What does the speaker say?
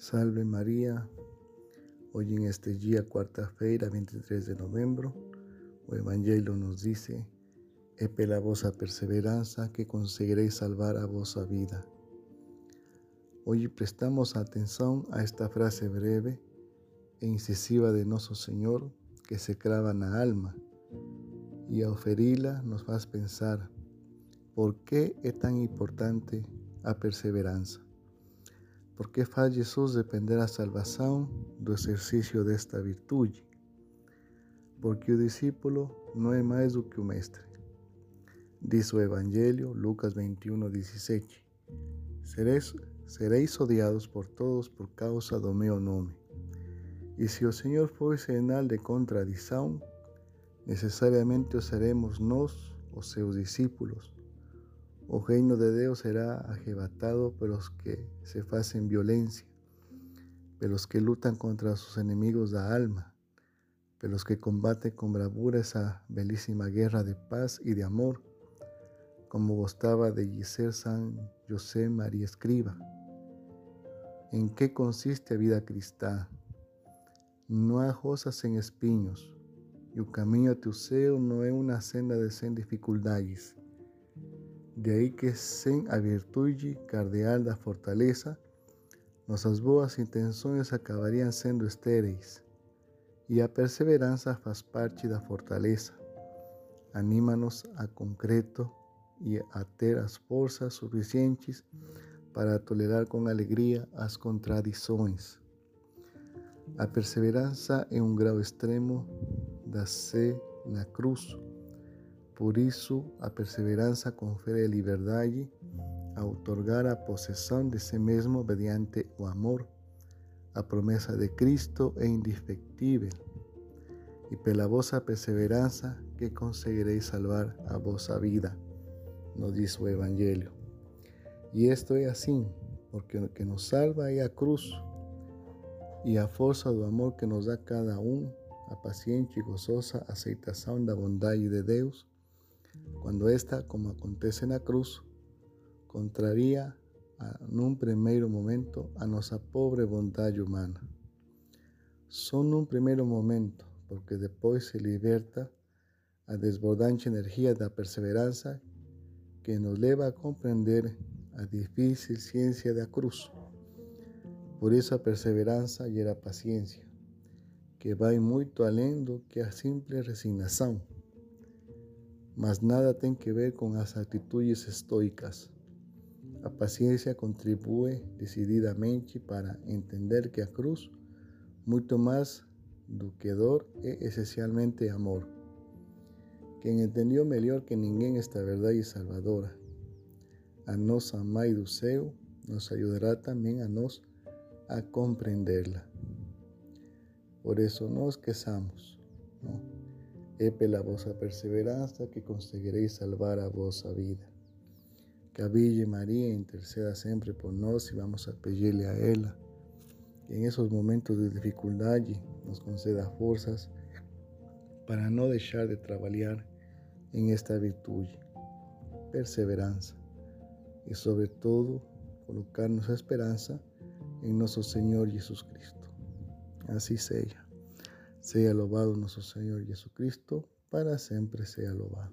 Salve María, hoy en este día, quarta-feira, 23 de novembro, o Evangelio nos dice, é pela vossa perseverança que conseguireis salvar a vossa vida. Hoje prestamos atenção a esta frase breve e incisiva de Nosso Senhor que se crava na alma e ao feri-la nos faz pensar por que é tão importante a perseverança. Por que faz Jesus depender a salvação do exercício desta virtude? Porque o discípulo não é mais do que o mestre. Diz o Evangelho, Lucas 21, 17: Sereis, sereis odiados por todos por causa do meu nome. E se o Senhor foi sinal de contradição, necessariamente o seremos nós, os seus discípulos. O reino de Deus será arrebatado pelos que se fazem violência, pelos que lutam contra seus inimigos da alma, pelos que combatem com bravura essa belíssima guerra de paz e de amor, como gostava de dizer San José Maria Escriba. Em que consiste a vida cristã? Não há rosas sem espinhos, e o caminho até o céu não é uma senda de sem dificuldades. De aí que sem a virtude cardeal da fortaleza, nossas boas intenções acabariam sendo estéreis. E a perseverança faz parte da fortaleza. Anima-nos a concreto e a ter as forças suficientes para tolerar com alegria as contradições. A perseverança é um grau extremo da sé na cruz por isso, a perseverança confere liberdade a otorgar a possessão de si mesmo mediante o amor. A promessa de Cristo é indefectível. E pela vossa perseverança que conseguireis salvar a vossa vida, nos diz o Evangelho. E isto é assim, porque o que nos salva é a cruz e a força do amor que nos dá cada um, a paciente e gozosa aceitação da bondade de Deus Cuando esta, como acontece en la cruz, contraría en un primer momento a nuestra pobre bondad humana. Son un primer momento, porque después se liberta a desbordante energía de la perseverancia que nos lleva a comprender a difícil ciencia de la cruz. Por eso a perseverancia y la paciencia, que va muy além do que a simple resignación mas nada tem que ver com as atitudes estoicas. A paciência contribui decididamente para entender que a cruz, muito mais do que dor, é essencialmente amor. Quem entendeu melhor que ninguém esta verdade salvadora, a nossa Mãe do céu, nos ajudará também a nós a compreendê-la. Por isso, não esqueçamos, não? É pela vossa perseverança que conseguireis salvar a vossa vida. Que a Maria interceda sempre por nós e vamos a pedir-lhe a ela que em esses momentos de dificuldade nos conceda forças para não deixar de trabalhar em esta virtude, perseverança e, sobretudo, colocar nossa esperança em nosso Senhor Jesus Cristo. Assim seja. Sea alabado nuestro Señor Jesucristo, para siempre sea alabado.